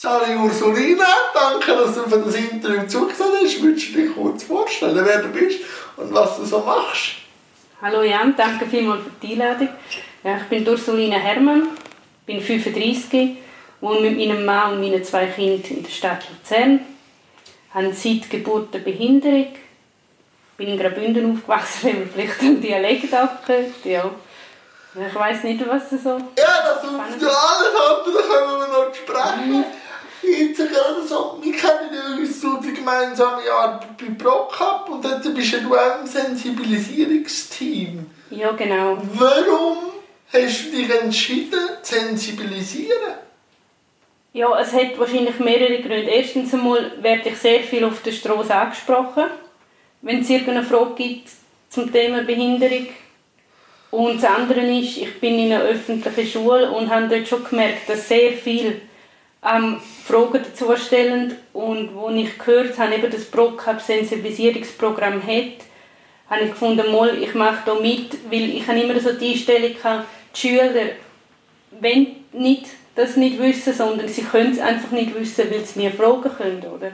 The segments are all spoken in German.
Sali Ursulina, danke, dass du für das Interview zugesehen hast. Würdest du dich kurz vorstellen, wer du bist und was du so machst? Hallo Jan, danke vielmals für die Einladung. Ja, ich bin Ursulina Hermann, bin 35, wohne mit meinem Mann und meinen zwei Kindern in der Stadt Luzern, habe seit Geburt eine Behinderung, bin in Graubünden aufgewachsen, wenn man vielleicht einen Dialekt abgehört. Ja. Ich weiß nicht, was so... Ja, das ist ja alles andere können wir noch sprechen. Jetzt gerade so, wir kennen uns so die gemeinsame Arbeit bei ProCup und dort bist du auch im Sensibilisierungsteam. Ja, genau. Warum hast du dich entschieden, zu sensibilisieren? Ja, es hat wahrscheinlich mehrere Gründe. Erstens einmal werde ich sehr viel auf der Straße angesprochen, wenn es irgendeine Frage gibt zum Thema Behinderung. Und das andere ist, ich bin in einer öffentlichen Schule und habe dort schon gemerkt, dass sehr viel ähm, Fragen dazu stellen und wo ich gehört habe, eben das ProCup Sensibilisierungsprogramm hat, habe ich gefunden, mal, ich mache da mit, weil ich habe immer so die Einstellung gehabt, die Schüler wenn nicht das nicht wissen, sondern sie können es einfach nicht wissen, weil sie nie fragen können, oder?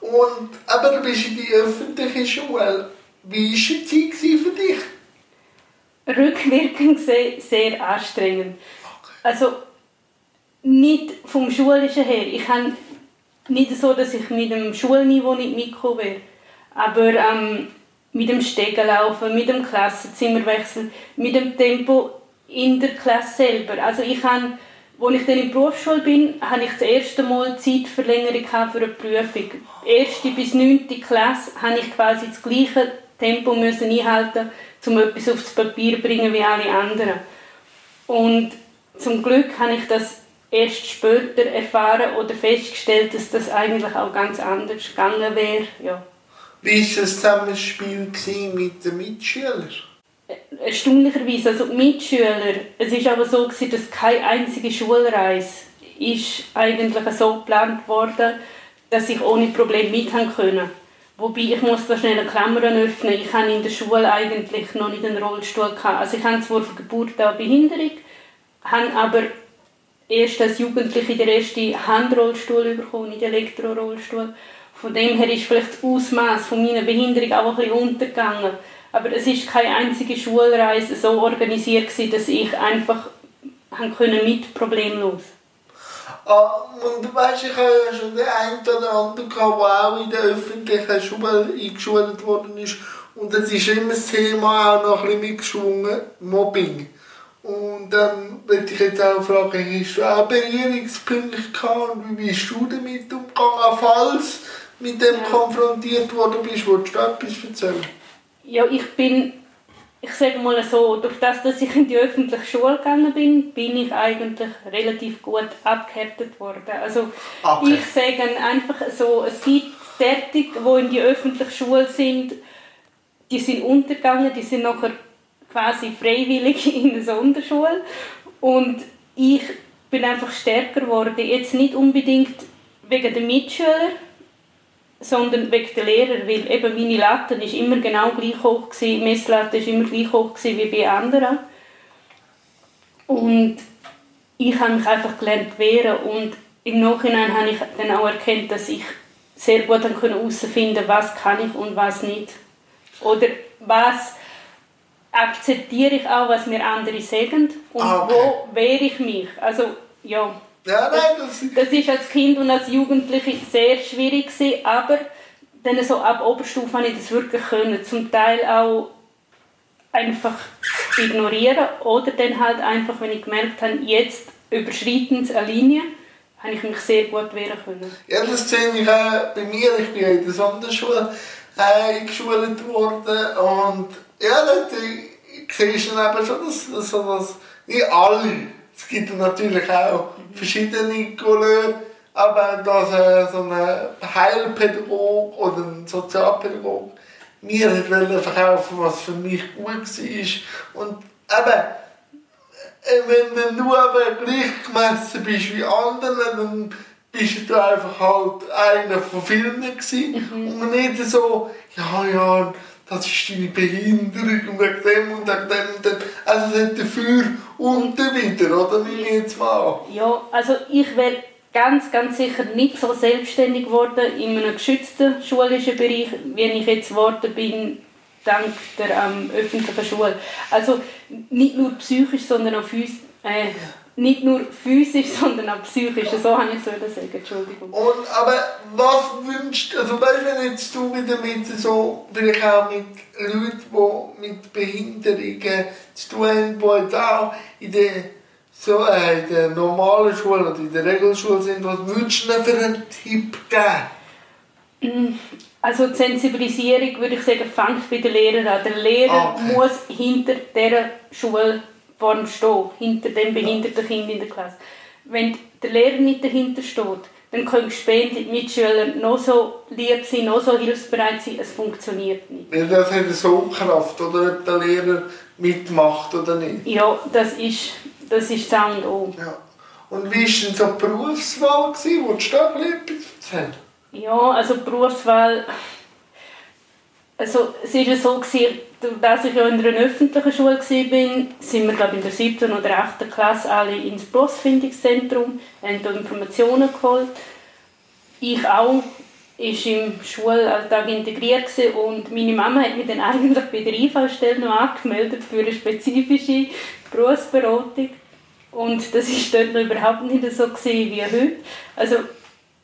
Und, aber du bist in die öffentliche Schule. Wie war die Zeit für dich? Rückwirkend sehr, sehr anstrengend. Okay. Also nicht vom Schulischen her. Ich habe nicht so, dass ich mit dem Schulniveau nicht mitgekommen wäre. Aber ähm, mit dem Stegenlaufen, mit dem Klassenzimmerwechsel, mit dem Tempo in der Klasse selber. Also ich habe, als ich dann in der Berufsschule bin, habe ich das erste Mal Zeitverlängerung für eine Prüfung. Erste bis neunte Klasse habe ich quasi das gleiche Tempo müssen einhalten, um etwas aufs Papier zu bringen wie alle anderen. Und zum Glück habe ich das erst später erfahren oder festgestellt, dass das eigentlich auch ganz anders gegangen wäre. Ja. Wie war das Zusammenspiel mit den Mitschülern? Erstaunlicherweise, also die Mitschüler, es war aber so, gewesen, dass keine einzige Schulreise ist eigentlich so geplant wurde, dass ich ohne Probleme mithaben konnte. Wobei, ich muss da schnell eine Klammer öffnen, ich hatte in der Schule eigentlich noch nicht einen Rollstuhl. Gehabt. Also ich habe zwar von Geburt an Behinderung, habe aber erst als Jugendliche den ersten Handrollstuhl bekommen, nicht Elektrorollstuhl. Von dem her ist vielleicht das Ausmaß meiner Behinderung auch ein bisschen untergegangen. Aber es ist keine einzige Schulreise so organisiert gewesen, dass ich einfach mit problemlos. Ah, und weißt, ich habe ja schon den einen oder anderen gehabt, der auch in der öffentlichen Schule eingeschult worden ist. Und es ist immer das Thema auch noch ein bisschen mitgeschwungen, Mobbing. Und dann würde ich jetzt auch fragen, hast du auch Berührungspunkte gehabt und wie bist du damit umgegangen, falls mit dem ja. konfrontiert worden bist? Wolltest du etwas erzählen? Ja, ich bin, ich sage mal so, durch das, dass ich in die öffentliche Schule gegangen bin, bin ich eigentlich relativ gut abgehärtet worden. Also okay. ich sage einfach so, es gibt Tätig, die in die öffentliche Schule sind, die sind untergegangen, die sind nachher quasi freiwillig in der Sonderschule und ich bin einfach stärker geworden. Jetzt nicht unbedingt wegen der Mitschüler, sondern wegen der Lehrer, weil eben meine Latte ist immer genau gleich hoch gewesen, Messlatte ist immer gleich hoch gewesen wie bei anderen. Und ich habe mich einfach gelernt wehren und im Nachhinein habe ich dann auch erkannt, dass ich sehr gut herausfinden konnte, was kann ich und was nicht. Oder was akzeptiere ich auch, was mir andere sagen und ah, okay. wo wehre ich mich. Also, ja. Ja, nein, das, das ist als Kind und als Jugendliche sehr schwierig gewesen, aber dann so ab Oberstufe habe ich das wirklich können. Zum Teil auch einfach ignorieren oder dann halt einfach, wenn ich gemerkt habe, jetzt überschreiten sie eine Linie, habe ich mich sehr gut wehren können. Ja, das sehe ich auch bei mir. Ich bin in der Sonderschule äh, geschult worden und ja, dort siehst du dann eben schon, dass, dass, dass nicht alle, es gibt natürlich auch verschiedene Couleurs, aber dass äh, so ein Heilpädagog oder ein Sozialpädagog mir wollte verkaufen, was für mich gut war. Und eben, äh, wenn du nur aber gleich gemessen bist wie andere, dann bist du einfach halt einer von vielen gewesen. Mhm. Und nicht so, ja, ja, das ist deine Behinderung und wegen dem und wegen dem und dem. Also es hat dafür und wieder, oder? Nehme ich jetzt mal Ja, also ich wäre ganz, ganz sicher nicht so selbstständig geworden in einem geschützten schulischen Bereich, wie ich jetzt geworden bin, dank der ähm, öffentlichen Schule. Also nicht nur psychisch, sondern auch physisch. Äh, nicht nur physisch, sondern auch psychisch. So habe ich es sagen, Entschuldigung. Und, aber was wünschst du, also weißt, wenn jetzt du mit so, vielleicht auch mit Leuten, die mit Behinderungen zu tun haben, die jetzt auch in der, so, äh, in der normalen Schule oder in der Regelschule sind, was würdest du für einen Tipp geben? Mm, also die Sensibilisierung, würde ich sagen, fängt bei den Lehrern an. Der Lehrer okay. muss hinter dieser Schule vorne stehen, hinter dem behinderten Kind in der Klasse. Wenn der Lehrer nicht dahinter steht, dann können später die Mitschüler noch so lieb sein, noch so hilfsbereit sein, es funktioniert nicht. Ja, das hat so Kraft, oder ob der Lehrer mitmacht oder nicht. Ja, das ist das ist das und O. Ja. Und wie war denn so die Berufswahl? Wolltest du da etwas erzählen? Ja, also die Berufswahl... Also es war so, gewesen, dass ich in einer öffentlichen Schule war, sind wir glaube in der siebten oder achten Klasse alle ins Berufsfindungszentrum, haben da Informationen geholt. Ich auch ist im Schulalltag integriert und meine Mama hat mich dann eigentlich bei der IV-Stelle noch angemeldet für eine spezifische Berufsberatung. Und das war dort noch überhaupt nicht so wie heute. Also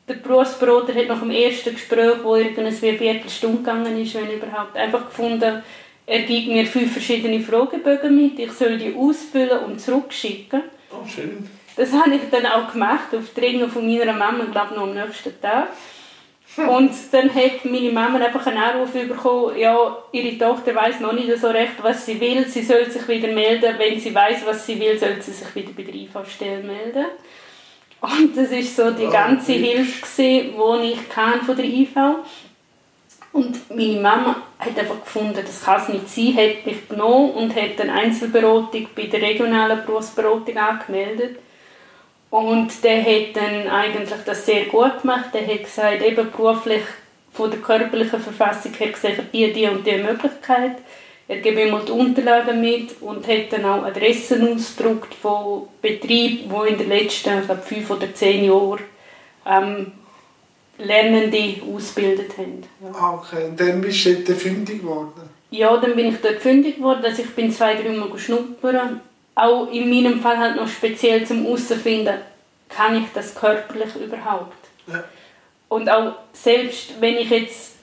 der Berufsberater hat nach dem ersten Gespräch, wo eine Viertelstunde gegangen ist, wenn überhaupt, einfach gefunden, er gibt mir fünf verschiedene Fragebögen mit, ich soll die ausfüllen und zurückschicken. Oh, schön. Das habe ich dann auch gemacht, auf Dringen von meiner Mama, glaube noch am nächsten Tag. Und dann hat meine Mama einfach einen Anruf bekommen, ja, ihre Tochter weiß noch nicht so recht, was sie will, sie soll sich wieder melden, wenn sie weiß, was sie will, soll sie sich wieder bei der IV-Stelle melden. Und das war so die ganze oh, Hilfe, die ich kann von der IV. Und meine Mama hat einfach gefunden, das kann es nicht sein, hat mich genommen und hat eine Einzelberatung bei der regionalen Berufsberatung angemeldet. Und der hat dann eigentlich das sehr gut gemacht. Der hat gesagt, eben beruflich von der körperlichen Verfassung her gesehen, die, die und die Möglichkeit. Er gibt immer die Unterlagen mit und hat dann auch Adressen ausgedruckt von Betrieben, die in den letzten fünf oder zehn Jahren ähm, Lernende ausgebildet haben. Ja. Ah, okay, und dann bist du dort fündig geworden? Ja, dann bin ich dort fündig geworden. Also ich bin zwei, drei Mal schnuppern. Auch in meinem Fall halt noch speziell zum herausfinden, kann ich das körperlich überhaupt? Ja. Und auch selbst wenn ich jetzt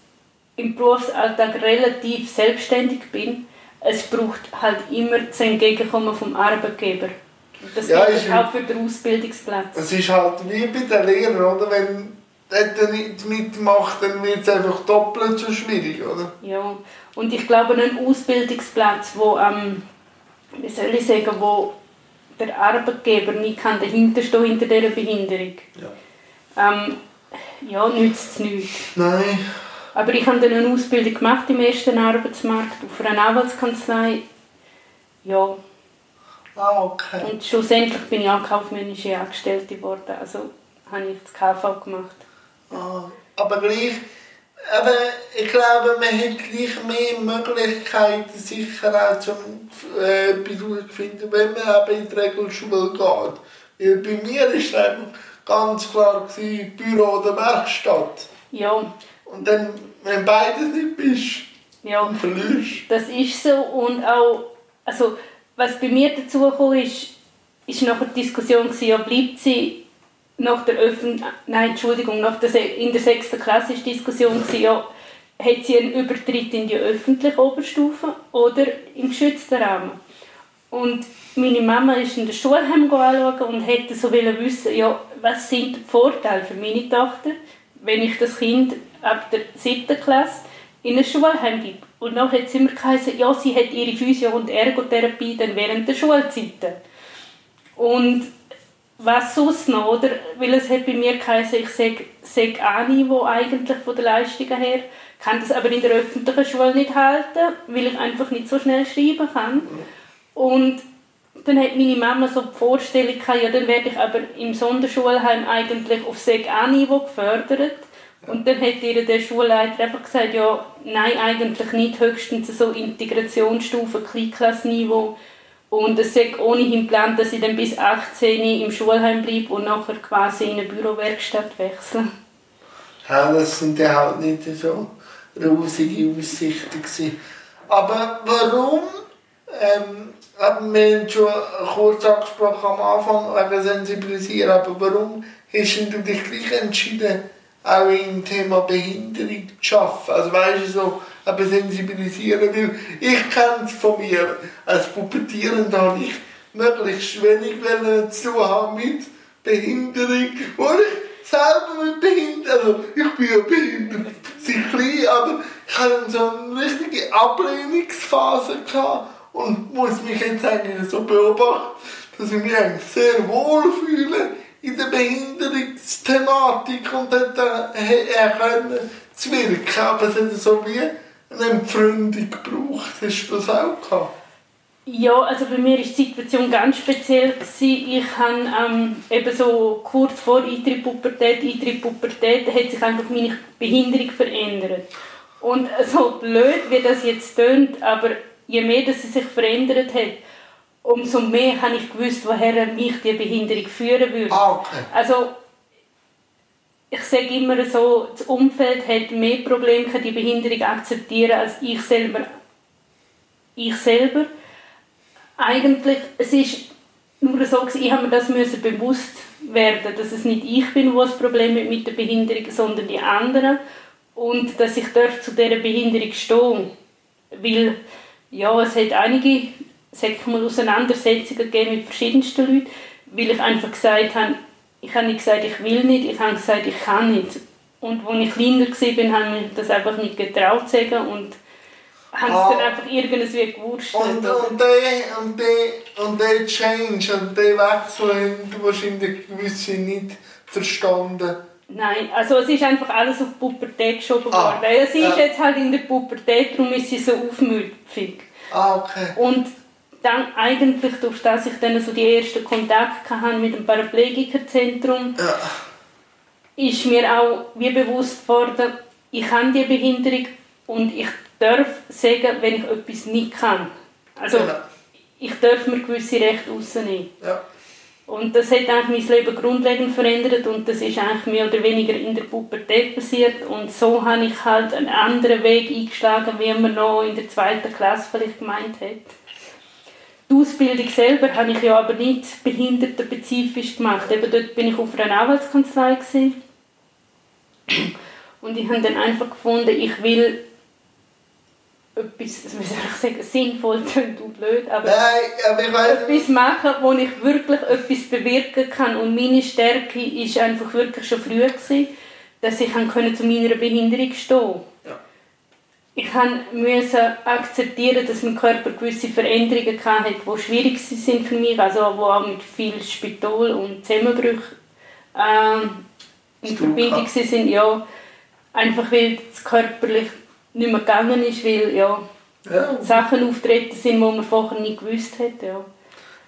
im Berufsalltag relativ selbstständig bin, es braucht halt immer das Entgegenkommen vom Arbeitgeber. Das ja, gilt auch für den Ausbildungsplatz. Es ist halt wie bei den Lehrern, oder? Wenn der nicht mitmacht, dann wird es einfach doppelt so schwierig, oder? Ja, und ich glaube, ein Ausbildungsplatz, wo, ähm, wie soll ich sagen, wo der Arbeitgeber nicht kann dahinter stehen hinter dieser Behinderung, ja, ähm, ja nützt es nichts. Nein. Aber ich habe dann eine Ausbildung gemacht im ersten Arbeitsmarkt auf einer Anwaltskanzlei. Ja. Ah, okay. Und schlussendlich bin ich auch kaufmännische Angestellte geworden. Also habe ich das KV gemacht. Ah, aber gleich, aber ich glaube, man hat gleich mehr Möglichkeiten, sicher auch zum äh, Besuch zu finden, wenn man eben in die Regelschule geht. Weil bei mir war es ganz klar gewesen, Büro oder Werkstatt. Ja. Und dann, wenn beides nicht bist, ja. dann verlierst Das ist so und auch, also was bei mir dazu kam, ist, ist nachher die Diskussion gewesen, ja, bleibt sie nach der Öffn nein, Entschuldigung, nach der in der sechsten Klasse ist die Diskussion gewesen, ja, hat sie einen Übertritt in die öffentliche Oberstufe oder im geschützten Rahmen? Und meine Mama ist in der Schulheim anschauen und hätte so wissen, ja, was sind die Vorteile für meine Tochter, wenn ich das Kind ab der siebten Klasse in ein Schulheim gibt. Und dann hat sie immer gesagt, ja, sie hat ihre Physio- und Ergotherapie dann während der Schulzeiten. Und was sonst noch, oder? Weil es hat bei mir geheißen, ich sage, sage A-Niveau eigentlich von der Leistungen her, kann das aber in der öffentlichen Schule nicht halten, weil ich einfach nicht so schnell schreiben kann. Und dann hat meine Mama so die Vorstellung gehabt, ja, dann werde ich aber im Sonderschulheim eigentlich auf Sek A-Niveau gefördert. Und dann hat ihr der Schulleiter einfach gesagt, ja, nein, eigentlich nicht, höchstens so Integrationsstufe, Kleinklassenniveau. Und es ist ohnehin geplant, dass ich dann bis 18 im Schulheim bleibe und nachher quasi in eine Bürowerkstatt wechsle. Ja, das sind ja halt nicht so rosige Aussichten gewesen. Aber warum, ähm, haben wir schon kurz angesprochen am Anfang, wegen Sensibilisieren, aber warum hast du dich gleich entschieden, auch im Thema Behinderung zu arbeiten? Also weißt du, so aber sensibilisieren, weil ich kenne es von mir, als Puppetierender habe ich möglichst wenig zu haben mit Behinderung, weil ich selber mit Behinderung, also ich bin ja behindert, sehr klein, aber ich hatte so eine richtige Ablehnungsphase gehabt und muss mich jetzt eigentlich so beobachten, dass ich mich eigentlich sehr wohl fühle in der Behinderungsthematik und dort können zu wirken. Aber es ist so wie eine Entfremdung gebraucht. Hast du das auch gehabt? Ja, also bei mir war die Situation ganz speziell. Ich habe ähm, eben so kurz vor Eintritt Pubertät, Eintritt Pubertät, hat sich einfach meine Behinderung verändert. Und so blöd, wie das jetzt tönt, aber je mehr dass sie sich verändert hat, umso mehr habe ich gewusst, woher mich die Behinderung führen würde. Ah, okay. Also ich sage immer so, das Umfeld hat mehr Probleme, die Behinderung akzeptieren, als ich selber. Ich selber. Eigentlich, es ist nur so, ich habe mir das müssen bewusst werden, dass es nicht ich bin, der das Problem hat mit der Behinderung, sondern die anderen. Und dass ich darf zu dieser Behinderung stehen Weil, ja, es hat einige sag mal, Auseinandersetzungen gegeben mit verschiedensten Leuten, weil ich einfach gesagt habe, ich habe nicht gesagt, ich will nicht, ich habe gesagt, ich kann nicht. Und als ich kleiner war, habe ich das einfach nicht getraut zu sagen und haben ah. es dann einfach irgendwie gewurscht. Und, und, der, und, der, und der Change und der Wechsel haben wahrscheinlich gewisse nicht verstanden. Nein, also es ist einfach alles auf die Pubertät geschoben ah. worden. Ah. Sie ist ja. jetzt halt in der Pubertät, darum ist sie so aufmüpfig. Ah, okay. Und dann eigentlich, durch das ich dann so die ersten Kontakte hatte mit dem Paraplegikerzentrum, ja. ist mir auch wie bewusst worden, ich habe die Behinderung und ich darf sagen, wenn ich etwas nicht kann. Also ja. ich darf mir gewisse Rechte rausnehmen. Ja. Und das hat eigentlich mein Leben grundlegend verändert und das ist eigentlich mehr oder weniger in der Pubertät passiert und so habe ich halt einen anderen Weg eingeschlagen, wie man noch in der zweiten Klasse vielleicht gemeint hat. Die Ausbildung selber habe ich ja aber nicht behindertenspezifisch gemacht. Eben dort bin ich auf einer Anwaltskanzlei gewesen. und ich habe dann einfach gefunden, ich will etwas, wie soll ich sagen, sinnvoll und blöd, aber, Nein, aber ich weiß etwas machen, wo ich wirklich etwas bewirken kann. Und meine Stärke war einfach wirklich schon früh, gewesen, dass ich zu meiner Behinderung stehen ja ich musste akzeptieren, dass mein Körper gewisse Veränderungen hatte, die schwierig sind für mich, also wo auch mit viel Spital und Zusammenbrüchen ähm, in Verbindung sind, ja, einfach weil es körperlich nicht mehr gegangen ist, weil ja, ja. Sachen auftreten sind, die man vorher nicht gewusst hat, ja.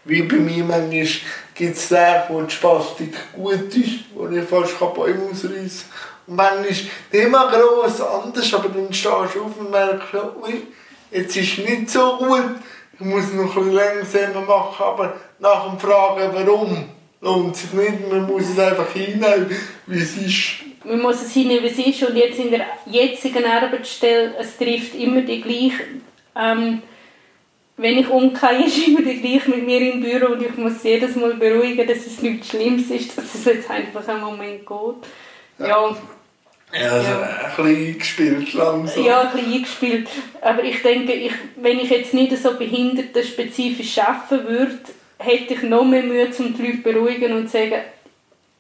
Wie bei mir manchmal gibt es Tage, wo die Spastik gut ist, wo ich fast Bäume ausreißen kann. Und manchmal ist nicht immer gross anders, aber dann stehst du auf und merkst, ui, jetzt ist nicht so gut, ich muss noch ein bisschen langsamer machen, aber nach dem Fragen, warum, lohnt sich nicht, man muss es einfach hinnehmen, wie es ist. Man muss es hinnehmen, wie es ist. Und jetzt in der jetzigen Arbeitsstelle, es trifft immer die gleiche, ähm, wenn ich umgehe, ist immer die gleiche mit mir im Büro und ich muss jedes Mal beruhigen, dass es nichts Schlimmes ist, dass es jetzt einfach einen Moment geht. Ja. ja. Ja, also ja. ein bisschen eingespielt langsam. Ja, ein bisschen eingespielt. Aber ich denke, ich, wenn ich jetzt nicht so behindertenspezifisch arbeiten würde, hätte ich noch mehr Mühe, um die Leute zu beruhigen und zu sagen,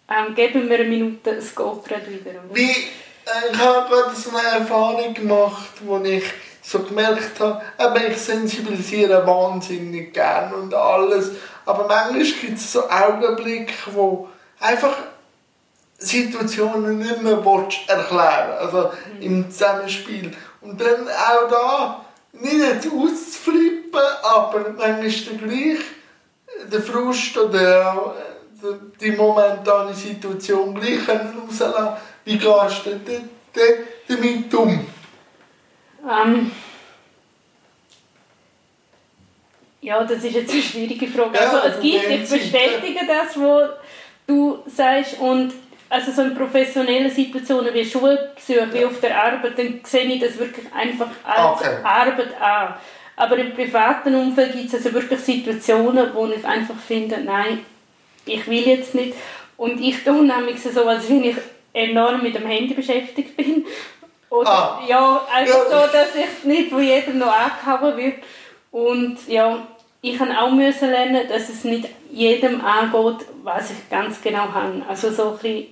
ähm, geben wir eine Minute, es geht gerade wieder. Wie, äh, ich habe gerade so eine Erfahrung gemacht, wo ich so gemerkt habe, eben ich sensibilisiere wahnsinnig gern und alles, aber manchmal gibt es so Augenblicke, wo einfach Situationen nicht mehr erklären Also im Zusammenspiel. Und dann auch da nicht jetzt auszuflippen, aber manchmal ist der gleich der Frust oder die momentane Situation gleich rauslassen. Wie gehst du damit um? Um, Ja, das ist jetzt eine schwierige Frage. Ja, also es gibt, ich bestätige das, was du sagst und also so in professionellen Situationen wie Schulbesuch, wie auf der Arbeit, dann sehe ich das wirklich einfach als Okay. Arbeit an. Aber im privaten Umfeld gibt es also wirklich Situationen, wo ich einfach finde, nein, ich will jetzt nicht. Und ich tue nämlich so, als wenn ich enorm mit dem Handy beschäftigt bin. Oder Ah. ja, einfach Ja. so, dass ich nicht von jedem noch angehauen wird. Und ja, ich habe auch müssen lernen, dass es nicht jedem angeht, was ich ganz genau habe. Also so ein bisschen,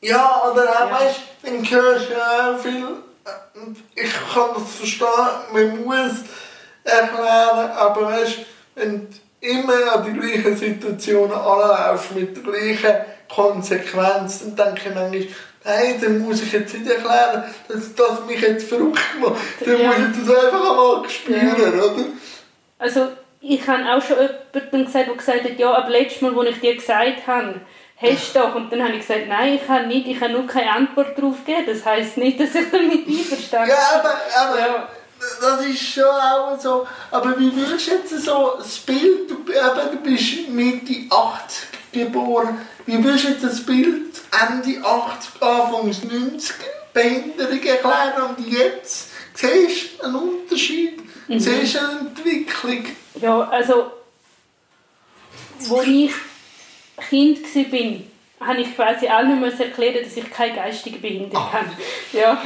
Ja, oder auch, Ja. weißt du, dann hörst du ja viel, äh, und ich kann das verstehen, man muss erklären, aber weißt du, wenn du immer an die gleichen Situationen anlaufst, mit der gleichen Konsequenz, dann denke ich manchmal, nein, dann muss ich jetzt nicht erklären, dass das mich jetzt verrückt macht. Dann Ja. muss ich das einfach einmal spüren, oder? also ich habe auch schon jemandem gesagt, der gesagt hat, ja, aber letztes Mal, als ich dir gesagt habe, hast du doch. Und dann habe ich gesagt, nein, ich habe nicht, ich habe nur keine Antwort darauf gegeben. Das heisst nicht, dass ich damit einverstanden Ja, aber, aber Ja. das ist schon auch so. Aber wie willst du jetzt so das Bild, du, eben, du bist Mitte 80 geboren, wie willst du jetzt das Bild Ende 80, Anfangs 90 Behinderung erklären und jetzt siehst du einen Unterschied, siehst du eine Entwicklung. Ja, also, als ich Kind war, habe ich quasi allen müssen erklären, dass ich keine geistige Behinderung habe. Ja.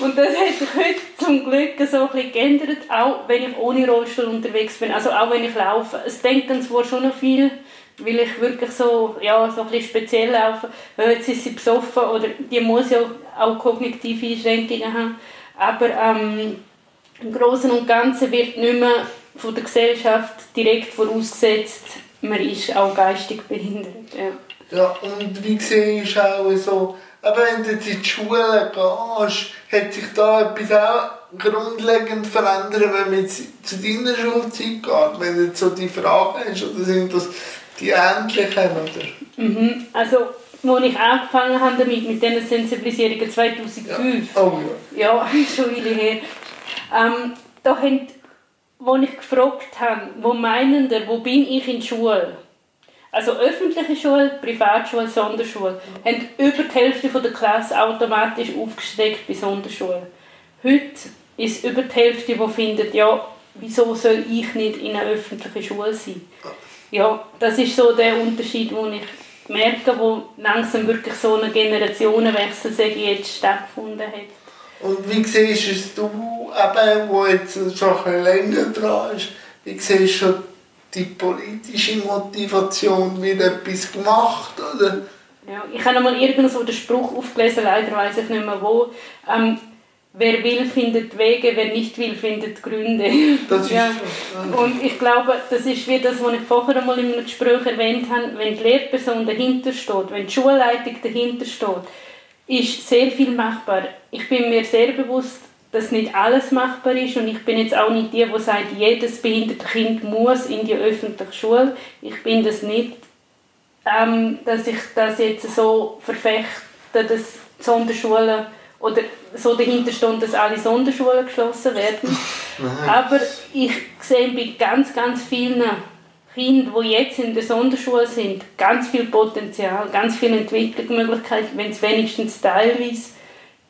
Und das hat sich heute zum Glück so ein bisschen geändert, auch wenn ich ohne Rollstuhl unterwegs bin, also auch wenn ich laufe. Es denken zwar schon noch viel, weil ich wirklich so, ja, so ein bisschen speziell laufe, weil jetzt ist sie besoffen oder die muss ja auch kognitive Einschränkungen haben, aber ähm, im Großen und Ganzen wird nicht mehr von der Gesellschaft direkt vorausgesetzt, man ist auch geistig behindert. Ja. Ja, und wie siehst du auch so, aber wenn du jetzt in die Schule gehst, hat sich da etwas auch grundlegend verändert, wenn man jetzt zu deiner Schulzeit geht, wenn du jetzt so die Frage hast, oder sind das die ähnlichen, oder? Mhm. Also, als ich angefangen habe damit, mit diesen Sensibilisierungen 2005, Oh ja. ja, schon Weile her, ähm, da haben, wo ich gefragt habe, wo meinen ihr, wo bin ich in der Schule? Also öffentliche Schule, Privatschule, Sonderschule, haben über die Hälfte der Klasse automatisch aufgesteckt bei Sonderschule. Heute ist über die Hälfte, die findet, ja, wieso soll ich nicht in einer öffentlichen Schule sein? Ja, das ist so der Unterschied, den ich merke, wo langsam wirklich so ein Generationenwechsel sage ich, jetzt stattgefunden hat. Und wie siehst es du, eben, wo jetzt schon ein länger dran ist, wie siehst du die politische Motivation, wird etwas gemacht, oder? Ja, ich habe einmal irgendwo den Spruch aufgelesen, leider weiß ich nicht mehr wo. Ähm, wer will, findet Wege, wer nicht will, findet Gründe. Das ist ja. Und ich glaube, das ist wie das, was ich vorher einmal in einem Gespräch erwähnt habe, wenn die Lehrperson dahinter steht, wenn die Schulleitung dahinter steht, ist sehr viel machbar. Ich bin mir sehr bewusst, dass nicht alles machbar ist und ich bin jetzt auch nicht die, die sagt, jedes behinderte Kind muss in die öffentliche Schule. Ich bin das nicht, ähm, dass ich das jetzt so verfechte, dass die Sonderschulen oder so dahinter steht, dass alle Sonderschulen geschlossen werden. Aber ich sehe bei ganz, ganz vielen Kindern, die jetzt in der Sonderschule sind, ganz viel Potenzial, ganz viele Entwicklungsmöglichkeiten, wenn es wenigstens teilweise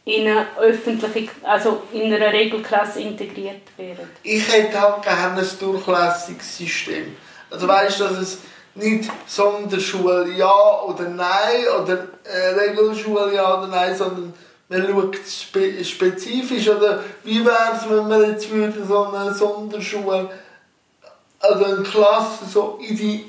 in eine öffentliche, also in einer Regelklasse integriert wären. ich hätte halt gerne ein Durchlässigungssystem. Also weißt du, dass es nicht Sonderschule ja oder nein oder äh, Regelschule ja oder nein, sondern man schaut spe spezifisch oder wie wäre es, wenn man jetzt würde so eine Sonderschule, also eine Klasse so in die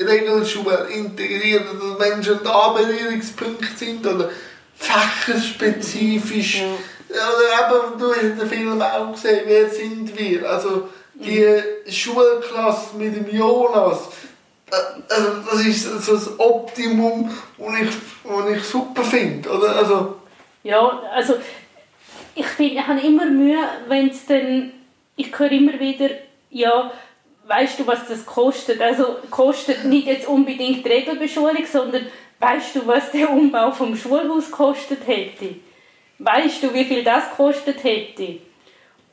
Regelschule integrieren, dass Menschen da Berührungspunkte sind oder fächerspezifisch. Oder eben, du hast den Film auch gesehen, wer sind wir? Also die Schulklasse mit dem Jonas. Äh, Also das ist so das Optimum, das ich, das ich super finde. Oder? Also, Ja, also ich, ich habe immer Mühe, wenn es dann, ich höre immer wieder, ja, weißt du, was das kostet? Also kostet nicht jetzt unbedingt die Regelbeschulung, sondern weißt du, was der Umbau vom Schulhaus kostet hätte? Weißt du, wie viel das kostet hätte?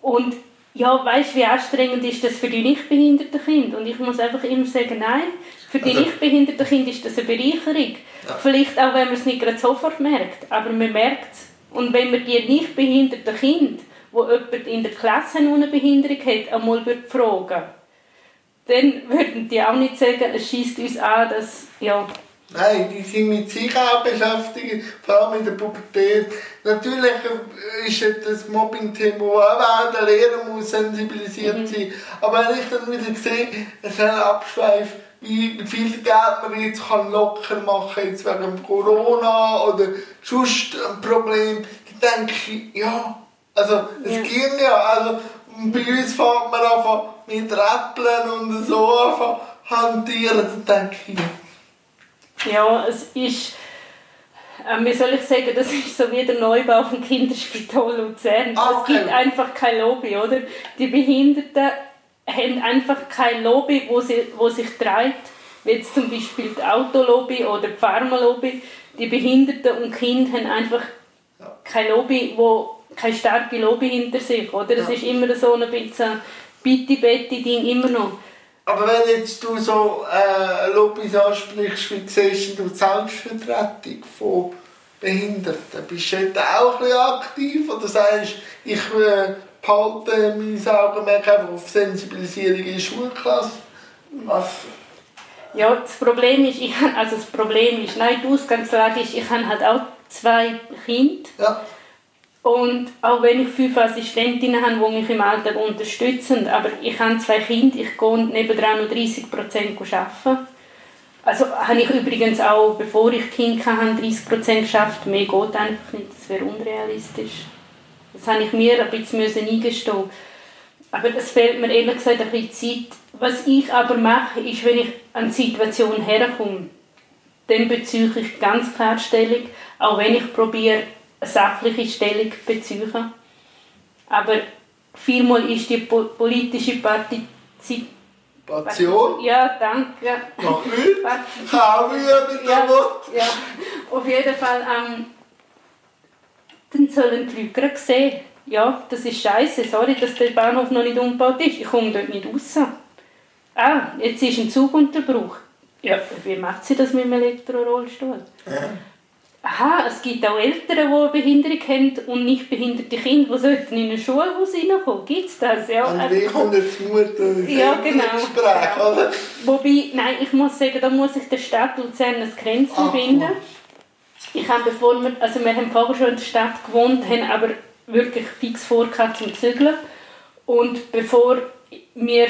Und ja, weißt du, wie anstrengend ist das für die nicht behinderten Kinder? Und ich muss einfach immer sagen, nein, für die Also- nicht behinderten Kinder ist das eine Bereicherung. Ja. Vielleicht auch, wenn man es nicht gerade sofort merkt, aber man merkt es. Und wenn man die nicht behinderten Kinder, wo jemand in der Klasse eine Behinderung hat, einmal würde fragen dann würden die auch nicht sagen, es schießt uns an, dass, ja, Nein, die sind mit sich auch beschäftigt, vor allem in der Pubertät. Natürlich ist das Mobbing-Thema, wo auch der Lehrer muss sensibilisiert sein. Aber wenn ich dann wieder sehe, es ist ein Abschweif, viel Geld man jetzt kann locker machen kann, jetzt wegen Corona oder sonst ein Problem, dann denke ich, ja, also es Ja. ging ja. Also, bei uns fängt man an mit Räppeln und so an hantieren, dann denke ich, Ja, es ist, ähm, wie soll ich sagen, das ist so wie der Neubau vom Kinderspital Luzern. Ah, okay. Es gibt einfach kein Lobby, oder? Die Behinderten haben einfach kein Lobby, wo, sie, wo sich treibt, wie jetzt zum Beispiel die Autolobby oder die Pharmalobby. Die Behinderten und Kinder haben einfach kein Lobby, wo keine starke Lobby hinter sich, oder? Es Ja. ist immer so ein bisschen Bitti-Betti-Ding, immer noch. Aber wenn jetzt du so äh, Lobbys ansprichst, wie siehst du die Selbstvertretung von Behinderten? Bist du dort auch ein bisschen aktiv oder sagst ich äh, behalte mein Augenmerk einfach auf Sensibilisierung in der Schulklasse? Was? Ja, das Problem ist, ich, also das Problem ist, nein, die Ausgangslage ist, ich habe halt auch zwei Kinder Ja. und auch wenn ich fünf Assistentinnen habe, die mich im Alltag unterstützen, aber ich habe zwei Kinder, ich gehe nebendran noch 30 Prozent arbeiten. Also habe ich übrigens auch, bevor ich Kind hatte, 30 Prozent geschafft, mehr geht einfach nicht, das wäre unrealistisch. Das habe ich mir ein bisschen müssen eingestehen aber es fehlt mir ehrlich gesagt ein bisschen Zeit. Was ich aber mache, ist, wenn ich an die Situation herkomme, dann beziehe ich ganz klar Stellung, auch wenn ich probiere, eine sachliche Stellung zu beziehen. Aber vielmal ist die po politische Partizipation... Ja, danke. Noch nicht? Kann ich mit ja, Wort? ja, auf jeden Fall. Ähm, dann sollen die Leute gerade sehen, ja, das ist scheiße, sorry, dass der Bahnhof noch nicht umgebaut ist. Ich komme dort nicht raus. Ah, jetzt ist ein Zugunterbruch. Ja, wie macht sie das mit dem Elektrorollstuhl? Aha, es gibt auch Eltern, die eine Behinderung haben und nicht behinderte Kinder, die sollten in ein Schulhaus reinkommen. Gibt es das? Ja, Und wie kommt jetzt die Mutter Ja, genau. Gespräch, oder? Wobei, nein, ich muss sagen, da muss ich der Stadt Luzern ein Grenzchen Ach, finden. gut. Ich habe, bevor wir, also wir haben vorher schon in der Stadt gewohnt, haben aber wirklich fix vor zum Zügeln. Und bevor wir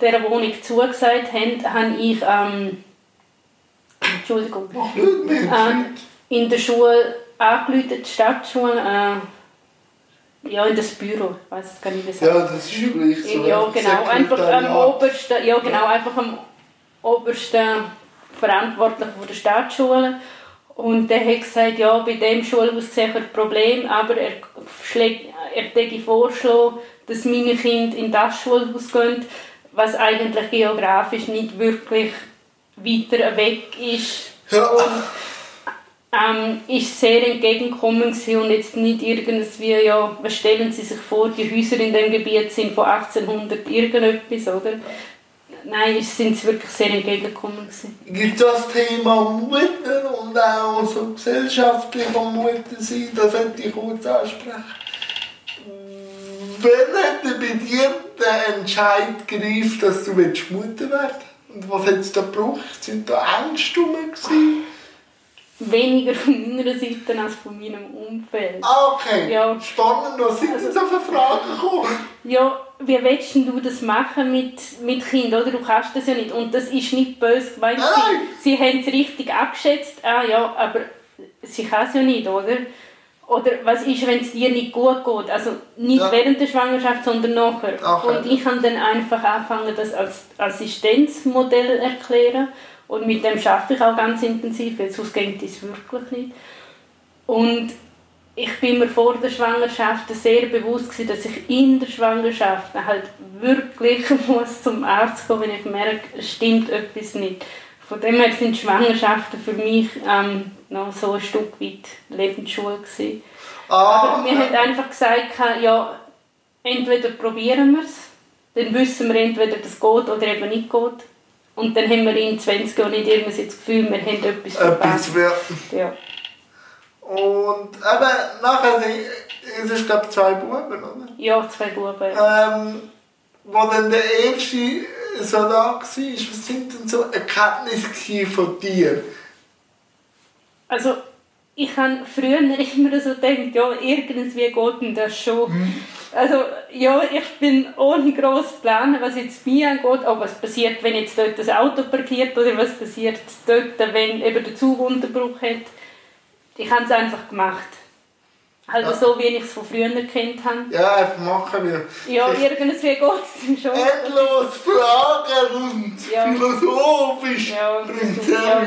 dieser Wohnung zugesagt haben, habe ich, ähm, Entschuldigung, ähm, in der Schule die Stadtschule, äh, ja, in das Büro, ich weiß es gar nicht, wie es. Ja, das ist üblich so. Ja, genau. Einfach am obersten, ja, genau, einfach am obersten Verantwortlichen der Staatsschule. Und der hat gesagt, ja, bei dem Schulhaus sehe ich ein Problem, aber er schlägt, er würde vorschlagen, dass meine Kinder in das Schulhaus gehen, was eigentlich geografisch nicht wirklich weiter weg ist. Ja. Und ähm, ist sehr entgegengekommen und jetzt nicht irgendwie, ja, was stellen Sie sich vor, die Häuser in dem Gebiet sind von 1800 irgendetwas, oder? Nein, sind sie wirklich sehr entgegengekommen. Gibt das Thema Mutter und auch so gesellschaftliche Mutter sein, das hätte ich kurz ansprechen. Wann hat bei dir der Entscheid gereift, dass du willst Mutter werden Und was hat es da gebraucht? Sind da Ängste rum gewesen? Weniger von meiner Seite als von meinem Umfeld. Ah, okay. Ja. Spannend, was sind Also- jetzt auf eine Frage gekommen? Ja, wie willst denn du das machen mit, mit Kindern, oder? Du kannst das ja nicht. Und das ist nicht böse gemeint. Sie, sie haben es richtig abgeschätzt. Ah ja, aber sie kann es ja nicht, oder? Oder was ist, wenn es dir nicht gut geht? Also nicht Ja. während der Schwangerschaft, sondern nachher. Nachher. Und ich habe dann einfach angefangen, das als Assistenzmodell zu erklären. Und mit dem arbeite ich auch ganz intensiv, weil sonst geht es wirklich nicht. Und ich bin mir vor der Schwangerschaft sehr bewusst gewesen, dass ich in der Schwangerschaft halt wirklich muss zum Arzt kommen, wenn ich merke, es stimmt etwas nicht. Von dem her sind Schwangerschaften für mich ähm, noch so ein Stück weit Lebensschule gewesen. Ah, Aber mir hat einfach gesagt, ja, entweder probieren wir es, dann wissen wir entweder, dass es geht oder eben nicht geht. Und dann haben wir in 20 Jahren nicht irgendwas das Gefühl, wir haben etwas Etwas verpasst. Ja. Und eben, nachher, es ist glaube ich zwei Buben, oder? ja, zwei Buben. Ähm, wo dann der erste so da war, was sind denn so Erkenntnisse von dir? Also, ich habe früher immer so gedacht, ja, irgendwie geht denn das schon. Also, ja, ich bin ohne gross planen, was jetzt mir angeht, auch was passiert, wenn jetzt dort das Auto parkiert oder was passiert dort, wenn eben der Zug Unterbruch hat. Ich habe es einfach gemacht. Halt Ja. so, wie ich es von früher kennt habe. Ja, einfach machen wir. Ja, Es ist irgendwie geht es schon. Endlos Fragen und Ja. philosophisch Ja, bringt ja.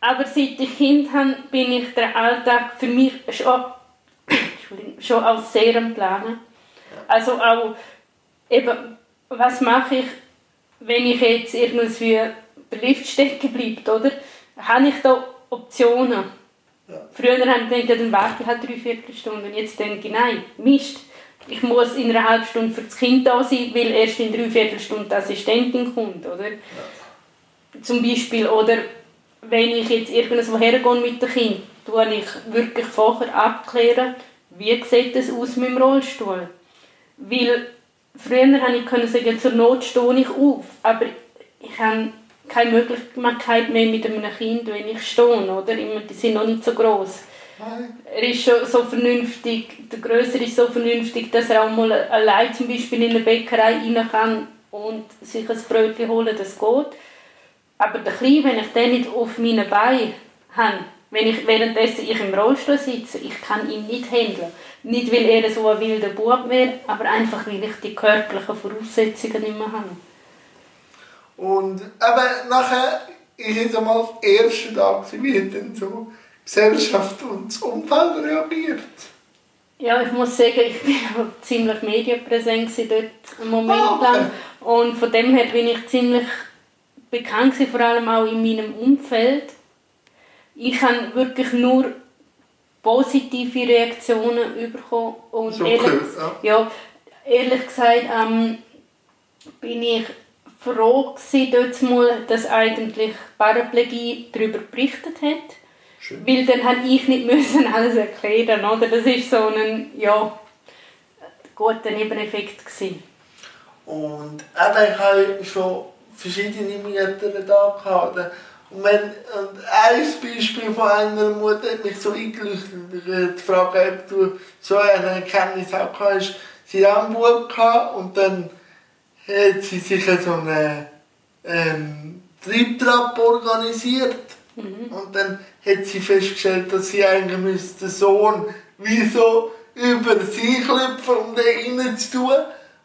Aber seit ich Kind habe, bin ich den Alltag für mich schon, schon als sehr am Planen. Also auch, eben, was mache ich, wenn ich jetzt irgendwie der Lift stecken bleibt, oder? Habe ich da Optionen? Ja. Früher habe ich gedacht, ja, dann warte ich halt drei Viertelstunden. Jetzt denke ich, nein, Mist. Ich muss in einer halben Stunde für das Kind da sein, weil erst in drei Viertelstunden die Assistentin kommt, oder? Zum Beispiel, oder wenn ich jetzt irgendwo hergehe mit dem Kind, tue ich wirklich vorher abklären, wie sieht es aus mit dem Rollstuhl. Weil früher habe ich sagen, zur Not stehe ich auf, aber ich habe keine Möglichkeit mehr mit einem Kind, wenn ich stehe, oder? Immer, Die sind noch nicht so groß. Er ist schon so vernünftig, der Größere ist so vernünftig, dass er auch mal allein zum Beispiel in eine Bäckerei rein kann und sich ein Brötchen holen, das geht. Aber der Kleine, wenn ich den nicht auf meinen Beinen habe, wenn ich währenddessen ich im Rollstuhl sitze, ich kann ihn nicht handeln. Nicht, weil er so ein wilder Bub wäre, aber einfach, weil ich die körperlichen Voraussetzungen nicht mehr habe. Und eben nachher ist jetzt einmal das erste Tag, gewesen, wie hat denn so die Gesellschaft und das Umfeld reagiert? Ja, ich muss sagen, ich bin auch ziemlich medienpräsent dort einen Moment Ah, okay. lang. Und von dem her bin ich ziemlich bekannt gewesen, vor allem auch in meinem Umfeld. Ich habe wirklich nur positive Reaktionen bekommen. Und So ehrlich, cool, ja. ja, ehrlich gesagt ähm, bin ich froh gewesen, dort mal, dass eigentlich Paraplegie darüber berichtet hat. Schön. Weil dann habe ich nicht müssen alles erklären, oder? Das ist so ein, ja, guter Nebeneffekt gewesen. Und eben, ich habe schon verschiedene Mütter da gehabt. Und, wenn, und ein Beispiel von einer Mutter hat mich so eingeleuchtet. Die Frage, ob du so eine Erkenntnis auch hast. Sie hat einen Bub gehabt und dann hat sie sich so einen ähm, Triebtrap organisiert. Und dann hat sie festgestellt, dass sie eigentlich den Sohn wie so über sie klopfen, um den reinzutun.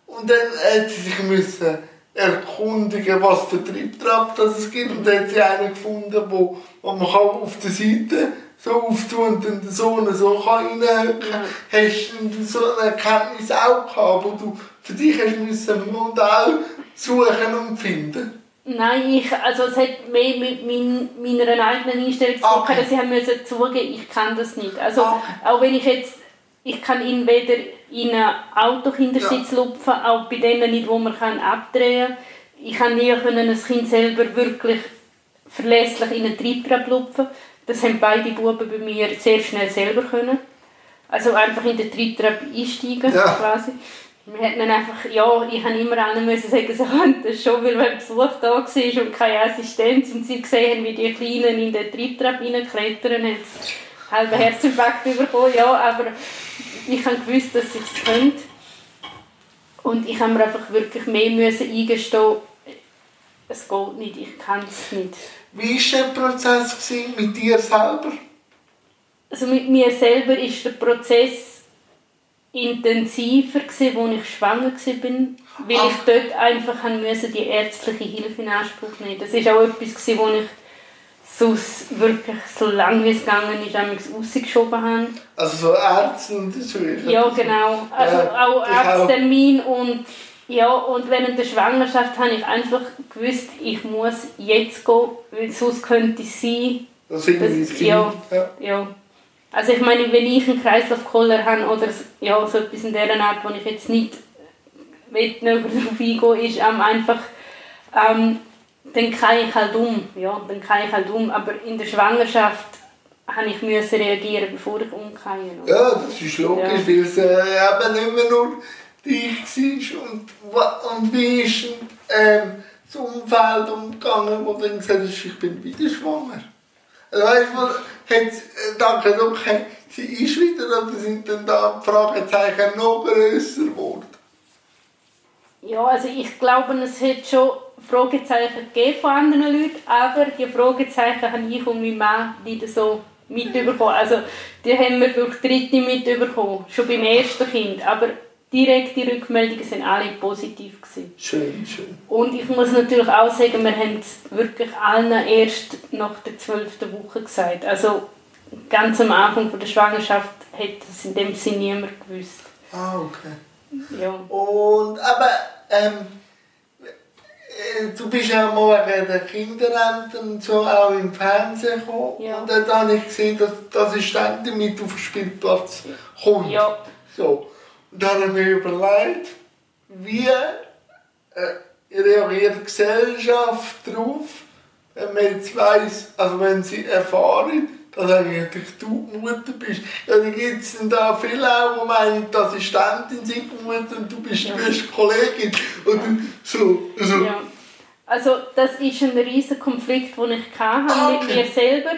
Und dann hat sie sich müssen erkundigen, was für Triebtrap das es gibt. Und dann hat sie einen gefunden, wo, wo man kann auf der Seite so auftun und dann den Sohn so kann reinhöcken. Hast du so eine Erkenntnis auch gehabt, wo du für dich hast müssen ein Modell suchen und finden? Nein, ich, also es hat mehr mit mein, meiner eigenen Einstellung zu tun, Okay. dass ich haben müssen zugeben, ich kann das nicht. Also Okay. auch wenn ich jetzt, ich kann ihn weder in ein Autokindersitz lupfen, auch bei denen nicht, wo man kann abdrehen kann. Ich kann nie können ein Kind selber wirklich verlässlich in einen Triebtrap lupfen. Das haben beide Buben bei mir sehr schnell selber können. Also einfach in den Triebtrap einsteigen Ja. quasi. Wir hätten dann einfach, ja, ich habe immer allen müssen sagen, sie können das schon, weil wenn Besuch da war und keine Assistenz und sie gesehen haben, wie die Kleinen in den Triebtrap reinklettern, haben sie halben Herzinfarkt bekommen, ja, aber ich habe gewusst, dass ich es könnte. Und ich habe mir einfach wirklich mehr müssen eingestehen, es geht nicht, ich kann es nicht. Wie war der Prozess mit dir selber? Also mit mir selber ist der Prozess intensiver gewesen, als ich schwanger war, weil Ach. ich dort einfach müssen, die ärztliche Hilfe in Anspruch nehmen. Das ist auch etwas gewesen, wo ich sonst wirklich so lange wie es gegangen ist, einmal rausgeschoben habe. Also so Ärzte und so. Ja, genau. Also Ja, auch. Arzttermin und ja, und während der Schwangerschaft habe ich einfach gewusst, ich muss jetzt gehen, weil sonst könnte es sein, Das Das- ja. Ja. ja, Also ich meine, wenn ich einen Kreislaufkoller habe oder ja, so etwas in dieser Art, wo ich jetzt nicht näher darauf eingehen ist ähm, einfach, ähm, dann kann ich halt um, ja, dann kann ich halt um, aber in der Schwangerschaft habe ich müssen reagieren, bevor ich umgehe. Ja, das ist logisch, ja. weil es äh, eben nicht mehr nur dich war und, und wie ist ähm, das Umfeld umgegangen, wo du dann gesagt hast, ich bin wieder schwanger. Weißt du, hat äh, gesagt, okay, sie wieder, oder sind dann da Fragezeichen noch grösser geworden? Ja, also ich glaube, es hat schon Fragezeichen gegeben von anderen Leuten, aber die Fragezeichen habe ich und mein Mann nicht so mitbekommen. Also die haben wir durch Dritte mitbekommen, schon beim ersten Kind. Aber direkte Rückmeldungen sind alle positiv gewesen. Schön, schön. Und ich muss natürlich auch sagen, wir haben es wirklich allen erst nach der zwölften Woche gesagt. Also ganz am Anfang der Schwangerschaft hat es in dem Sinne niemand gewusst. Ah, okay. Ja. Und, aber, ähm, äh, du bist ja mal wegen der und so auch im Fernsehen gekommen. Ja. Und dann habe ich gesehen, dass die Assistentin mit auf den Spielplatz kommt. Ja. So. Und dann habe ich mir überlegt, wie äh, reagiert die Gesellschaft darauf, wenn man jetzt weiss, also wenn sie erfahren, dass eigentlich du die Mutter bist. Ja, dann gibt es da viele auch, die meinen, die Assistentin sei die Mutter und du bist ja. die beste Kollegin. Und so, so. Ja. Also das ist ein riesiger Konflikt, den ich hatte okay. mit mir selber,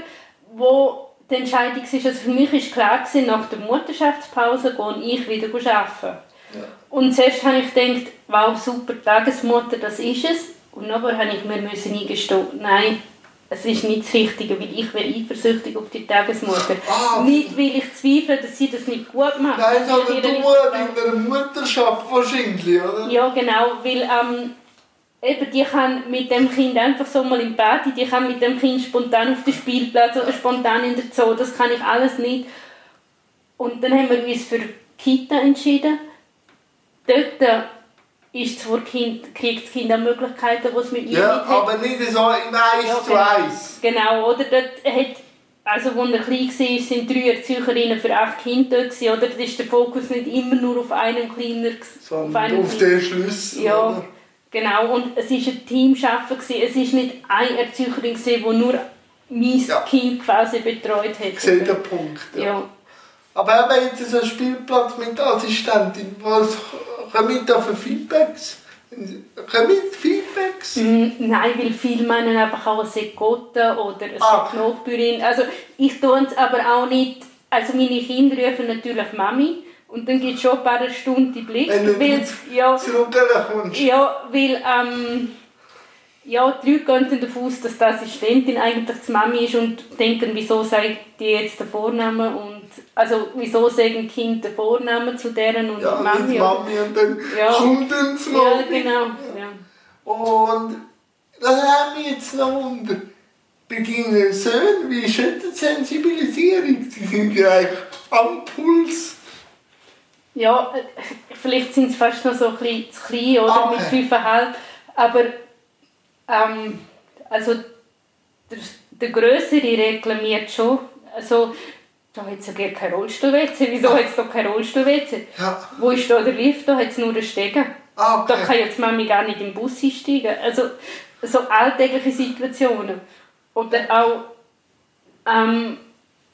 wo die Entscheidung ist, also für mich war klar, nach der Mutterschaftspause gehe ich wieder arbeiten. Ja. Und zuerst habe ich gedacht, wow, super, Tagesmutter, das ist es. Und dann habe ich mir müssen eingestehen, nein, es ist nicht das Richtige, weil ich wäre eifersüchtig auf die Tagesmutter. Ah, nicht, weil ich zweifle, dass sie das nicht gut macht. Nein, sondern du in der Mutterschaft wahrscheinlich, oder? Ja, genau, weil ähm, eben, die kann mit dem Kind einfach so mal im Bett, die kann mit dem Kind spontan auf den Spielplatz oder spontan in der Zoo, das kann ich alles nicht. Und dann haben wir uns für Kita entschieden. Dort ist zwar kind, kriegt das Kind auch Möglichkeiten, die es mit mir Ja, aber nicht so im Eis ja, zu genau. Eis. Genau, oder? Dort hat, also als er klein war, sind drei Erzieherinnen für acht Kinder dort, oder? Da ist der Fokus nicht immer nur auf einen kleinen... Sondern auf, auf den Schlüssel, Ja, oder? Genau. Und es war ein Teamschaffen, es war nicht eine Erzieherin, die nur mein ja. Kind quasi betreut hat. Ich sehe den Punkt, ja. ja. Aber haben wir jetzt so einen Spielplatz mit Assistentin, was kommen da für Feedbacks? Kommen Feedbacks? Mm, nein, weil viele meinen einfach auch, es Gotte oder es ah. Nachbürin. Also ich tue es aber auch nicht, also meine Kinder rufen natürlich Mami und dann es schon ein paar Stunden Blick. Wenn du weil, ja, zurückkommst. Ja, weil ähm, ja, die Leute gehen davon aus, dass die Assistentin eigentlich die Mami ist und denken, wieso sagt die jetzt den Vornamen und also wieso sagen Kinder den Vornamen zu deren und ja, Mami? Mami und dann ja. kommt dann Mami. Ja, genau. Ja. Und das haben wir jetzt noch unter. Bei deinen Söhnen, wie ist die Sensibilisierung? Die sind ja eigentlich am Puls. Ja, äh, vielleicht sind sie fast noch so ein bisschen zu klein oder okay. mit 5,5. Aber ähm, also der, der Größere reklamiert schon. Also, da hat es ja gar kein Rollstuhl-WC. Wieso ah. hat es da kein Rollstuhl-WC? Ja. Wo ist da der Lift? Da hat es nur den Stegen. Ah, okay. Da kann jetzt Mami gar nicht im Bus einsteigen. Also so alltägliche Situationen. Oder auch, ähm,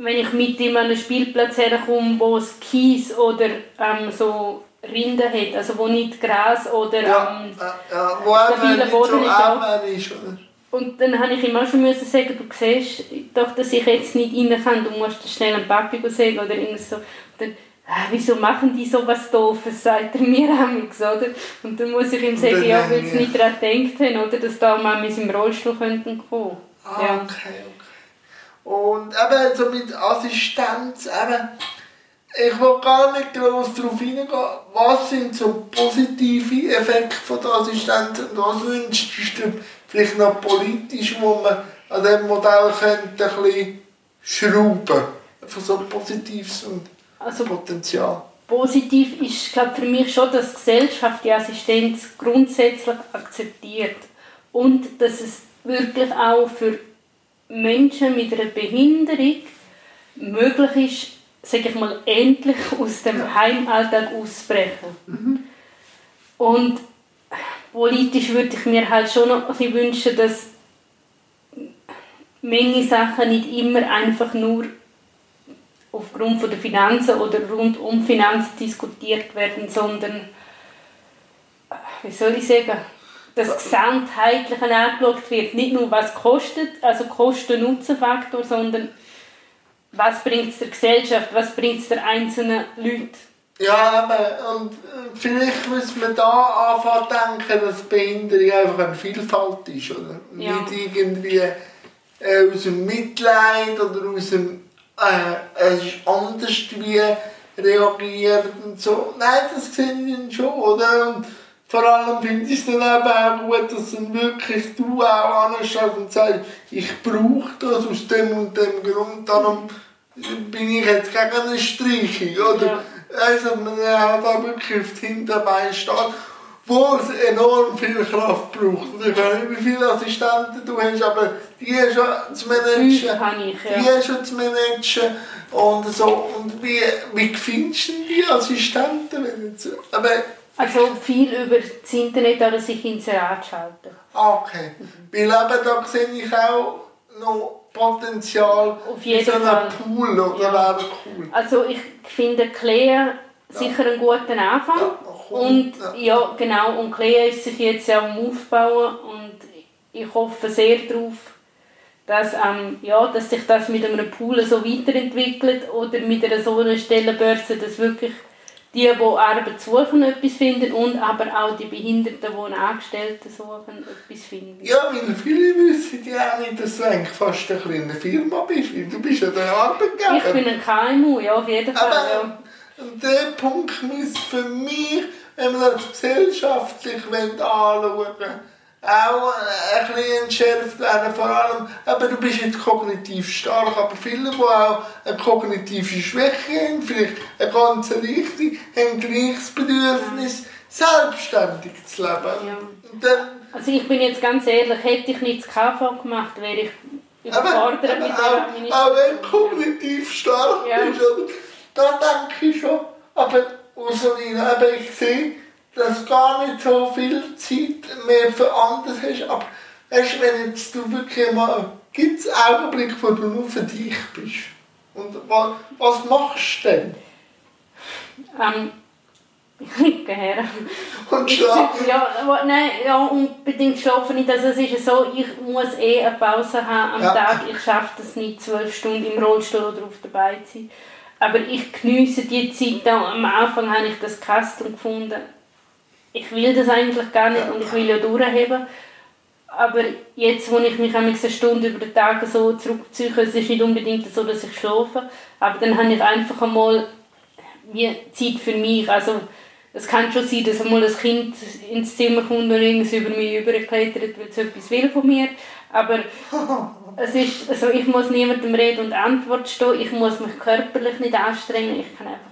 wenn ich mit ihm an einen Spielplatz herkomme, wo es Kies oder ähm, so Rinder hat, also wo nicht Gras oder ja, ähm, ja, wo stabiler Boden ist. ist oder? Und dann habe ich ihm auch schon müssen sagen, du siehst doch, dass ich jetzt nicht rein kann, du musst schnell einen Papi sagen oder irgendwas so. Und dann, ah, wieso machen die so was Doofes, sagt er mir amigs, oder? Und dann muss ich ihm sagen, ja, weil sie nicht daran gedacht haben, oder, dass da mal mit seinem Rollstuhl könnten kommen. Ah, ja. okay, okay. Und eben so mit Assistenz, eben, ich will gar nicht groß darauf eingehen, was sind so positive Effekte von der Assistenz und was wünschst du vielleicht noch politisch, wo man an diesem Modell könnte ein bisschen schrauben Einfach so Positives und also, Potenzial. Positiv ist glaube für mich schon, dass die Gesellschaft die Assistenz grundsätzlich akzeptiert und dass es wirklich auch für Menschen mit einer Behinderung möglich ist, sage ich mal, endlich aus dem Heimalltag auszubrechen. Mhm. Und politisch würde ich mir halt schon noch ein wünschen, dass Menge Sachen nicht immer einfach nur aufgrund der Finanzen oder rund um Finanzen diskutiert werden, sondern, wie soll ich sagen, das Gesamtheitliche angeschaut wird. Nicht nur, was kostet, also Kosten-Nutzen-Faktor, sondern was bringt es der Gesellschaft, was bringt es der einzelnen Leuten. Ja, aber und äh, vielleicht muss man da anfangen denken, dass Behinderung einfach eine Vielfalt ist, oder? Ja. Nicht irgendwie äh, aus dem Mitleid oder aus dem äh, es ist anders wie reagiert und so. Nein, das sehe ich schon, oder? Und vor allem finde ich es dann eben auch gut, dass dann wirklich du auch anstehst und sagst, ich brauche das aus dem und dem Grund, darum bin ich jetzt gegen eine Streichung, oder? Ja. Also man hat da wirklich auf die Hinterbeine steht, wo es enorm viel Kraft braucht. Ich weiß nicht, wie viele Assistenten du hast, aber die schon zu managen. ich, ja. Die schon zu managen. Und, so. und wie, wie findest du die Assistenten? Wenn du, aber also viel über das Internet oder sich ins Rad schalten. Okay. Mhm. Weil eben da sehe ich auch noch Potenzial Auf jeden so Fall. Pool oder ja. wäre cool. Also ich finde Clea sicher einen guten Anfang. Ja, und ja, genau, und Clea ist sich jetzt ja am Aufbauen und ich hoffe sehr darauf, dass, ähm, ja, dass sich das mit einem Pool so weiterentwickelt oder mit einer so einer Stellenbörse, dass wirklich die, die Arbeit suchen, etwas finden und aber auch die Behinderten, die Angestellten suchen, etwas finden. Ja, weil viele wissen ja auch nicht, dass du eigentlich fast eine kleine Firma bist, weil du bist ja der Arbeitgeber. Ich bin ein KMU, ja, auf jeden Fall. Aber ja. der Punkt muss für mich, wenn man das gesellschaftlich anschauen will, auch ein bisschen entschärft werden, vor allem, aber du bist jetzt kognitiv stark, aber viele, die auch eine kognitive Schwäche haben, vielleicht eine ganze Richtung, haben gleich das Bedürfnis, selbstständig zu leben. Ja. Dann, also ich bin jetzt ganz ehrlich, hätte ich nicht das KV gemacht, wäre ich überfordert aber, aber mit der Administration. Auch wenn du kognitiv stark ja. bist, oder? da denke ich schon, aber Ursulina, aber ich sehe, dass du gar nicht so viel Zeit mehr für anderes hast. Aber weißt, wenn jetzt du wirklich mal, gibt es Augenblicke, wo du nur für dich bist? Und was, was machst du denn? Ähm, her. Und schlafen? Ja, nein, ja, unbedingt schlafen nicht. Also es ist so, ich muss eh eine Pause haben am ja. Tag. Ich schaffe das nicht, zwölf Stunden im Rollstuhl oder auf der Beine zu sein. Aber ich genieße die Zeit. Am Anfang habe ich das Kastel gefunden ich will das eigentlich gar nicht und ich will ja durchheben. Aber jetzt, wo ich mich eine Stunde über den Tag so zurückziehe, es ist nicht unbedingt so, dass ich schlafe, aber dann habe ich einfach einmal Zeit für mich. Also es kann schon sein, dass einmal ein Kind ins Zimmer kommt und irgendwas über mich überklettert, weil es etwas will von mir. Aber es ist, also ich muss niemandem Rede und Antwort stehen, ich muss mich körperlich nicht anstrengen, ich kann einfach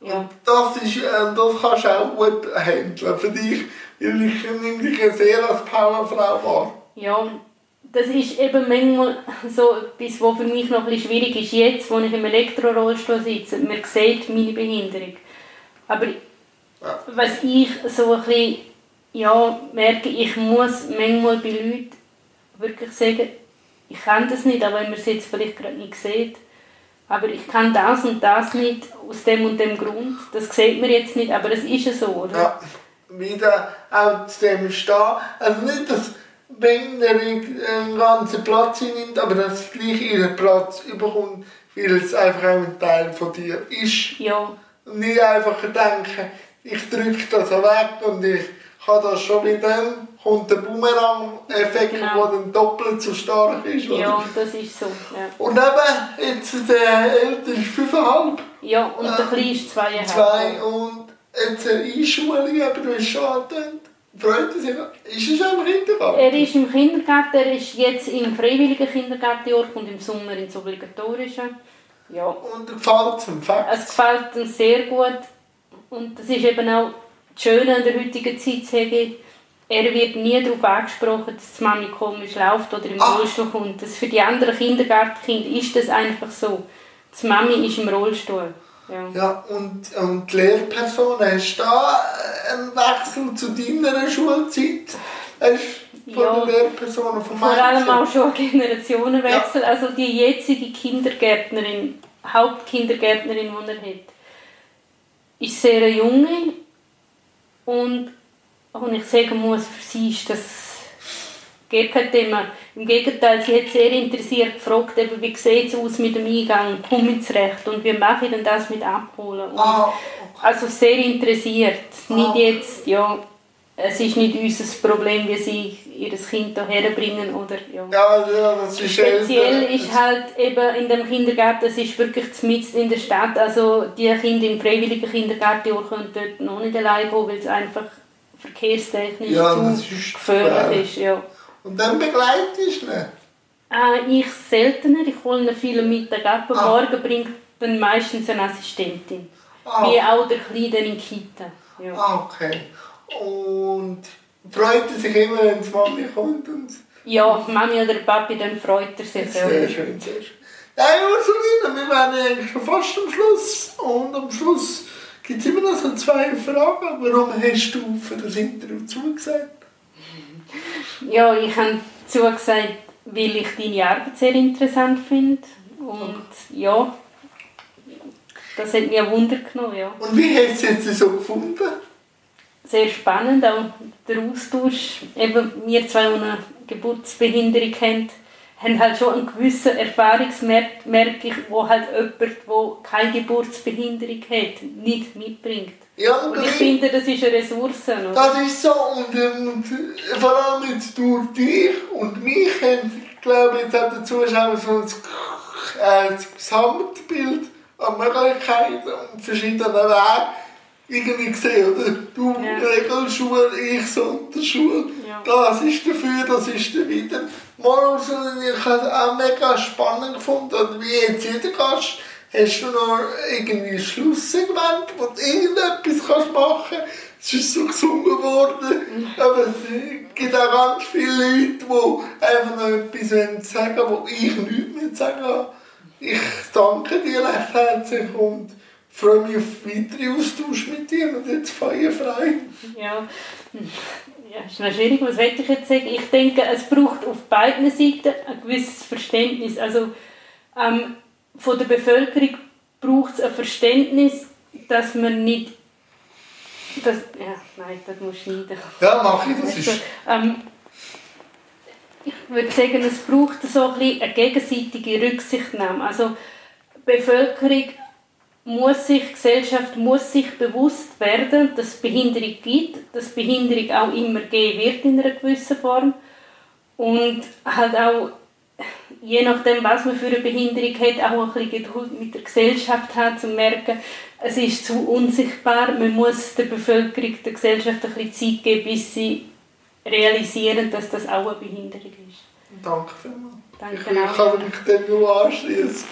ja. Das, ist, äh, das kannst du auch gut handeln für dich, weil ich nehme dich sehr als Powerfrau wahr. Ja, das ist eben manchmal so etwas, was für mich noch ein schwierig ist. Jetzt, wo ich im Elektrorollstuhl sitze, man sieht meine Behinderung. Aber ja. was ich so ein bisschen ja, merke, ich muss manchmal bei Leuten wirklich sagen, ich kann das nicht, aber wenn man es jetzt vielleicht gerade nicht sieht, aber ich kann das und das nicht aus dem und dem Grund. Das sieht man jetzt nicht, aber es ist ja so, oder? Ja, wieder auch zu dem stehen. Also nicht, dass Behinderung einen ganzen Platz nimmt, aber dass es gleich ihren Platz überkommt, weil es einfach auch ein Teil von dir ist. Ja. Und nicht einfach denken, ich drücke das weg und ich kann das schon mit dem kommt der Boomerang-Effekt, genau. der dann doppelt so stark ist. Oder? Ja, das ist so. Ja. Und eben, jetzt der Ältere ist 5,5. Ja, und der ähm, Kleine ist 2,5. Zwei und jetzt eine Einschulung, aber du hast schon angetönt. Freut er sich? Ist er schon im Kindergarten? Er ist im Kindergarten, er ist jetzt im freiwilligen Kindergarten und im Sommer ins obligatorischen. Ja. Und gefällt es ihm? Es gefällt ihm sehr gut. Und das ist eben auch das Schöne an der heutigen Zeit, sage er wird nie darauf angesprochen, dass die Mami komisch läuft oder im ah. Rollstuhl kommt. Das für die anderen Kindergartenkinder ist das einfach so. Die Mami ist im Rollstuhl. Ja. Ja, und, und die Lehrperson, hast du da einen Wechsel zu deiner Schulzeit? Hast von Ja. den Lehrpersonen vom Vor allem auch schon Generationenwechsel. Also die jetzige Kindergärtnerin, Hauptkindergärtnerin, die er hat, ist sehr junge und, und ich sagen muss, für sie ist das gar kein Thema. Im Gegenteil, sie hat sehr interessiert gefragt, eben, wie sieht es aus mit dem Eingang, komme ich zurecht und wie mache ich denn das mit Abholen. Und Ah, also sehr interessiert. Nicht Ah. jetzt, ja, es ist nicht unser Problem, wie sie ihr Kind hierher bringen oder ja. ja, ja, das ist Speziell älter. ist halt eben in dem Kindergarten, es ist wirklich mitten in der Stadt, also die Kinder im freiwilligen Kindergarten können dort noch nicht allein gehen, weil es einfach verkehrstechnisch Ja, zu ist gefährlich ist. Ja. Und dann begleitest du ihn? Äh, ich seltener, ich hole ihn viele Mittag ab, am Ah. Morgen bringt dann meistens eine Assistentin. Ah. Wie auch der Kleine in die Kita. Ja. Ah, okay. Und freut er sich immer, wenn die Mami kommt? Und Ja, Mami oder der Papi, dann freut er sich. Ja. sehr schön, sehr schön. Nein, Ursulina, wir wären eigentlich schon fast am Schluss. Und am Schluss gibt es immer noch so zwei Fragen. Warum hast du für das Interview zugesagt? ja, ich habe zugesagt, weil ich deine Arbeit sehr interessant finde. Und ja, das hat mich ein Wunder genommen. Ja. Und wie hast du es jetzt so gefunden? Sehr spannend, auch der Austausch. Eben, wir zwei, die eine Geburtsbehinderung haben, haben halt schon einen gewissen Erfahrungswert, merke ich, wo halt jemand, der keine Geburtsbehinderung hat, nicht mitbringt. Ja, Und ich gleich. finde, das ist eine Ressource. Oder? Das ist so. Und, ähm, vor allem jetzt durch dich und mich haben, glaube ich, jetzt auch der Zuschauer so ein, äh, das Gesamtbild an Möglichkeiten und verschiedenen Wegen irgendwie gesehen, oder? Du Ja. Regelschule, ich Sonderschule. Ja. Das ist dafür, das ist dawider. Mal also, ich habe es auch mega spannend gefunden. Und wie jetzt jeder Gast, hast du noch irgendwie ein Schlusssegment, wo du irgendetwas kannst machen kannst. Es ist so gesungen worden. Aber es gibt auch ganz viele Leute, die einfach noch etwas sagen wollen, wo ich nichts mehr sagen habe. Ich danke dir recht herzlich und freue mich auf weitere Austausch mit dir. Und jetzt feuerfrei. Ja. ja, ist noch schwierig, was will ich jetzt sagen? Ich denke, es braucht auf beiden Seiten ein gewisses Verständnis. Also ähm, von der Bevölkerung braucht es ein Verständnis, dass man nicht... Das, ja, nein, das muss schneiden. Ja, mach ich, das ist... Ähm, ich würde sagen, es braucht so ein bisschen eine gegenseitige Rücksichtnahme. Also die Bevölkerung muss sich, die Gesellschaft muss sich bewusst werden, dass es Behinderung gibt, dass Behinderung auch immer geben wird in einer gewissen Form und halt auch je nachdem, was man für eine Behinderung hat, auch ein bisschen Geduld mit der Gesellschaft hat, um zu merken, es ist zu unsichtbar. Man muss der Bevölkerung, der Gesellschaft ein bisschen Zeit geben, bis sie realisieren, dass das auch eine Behinderung ist. Danke vielmals. Danke ich, kann mich dem nur anschließen.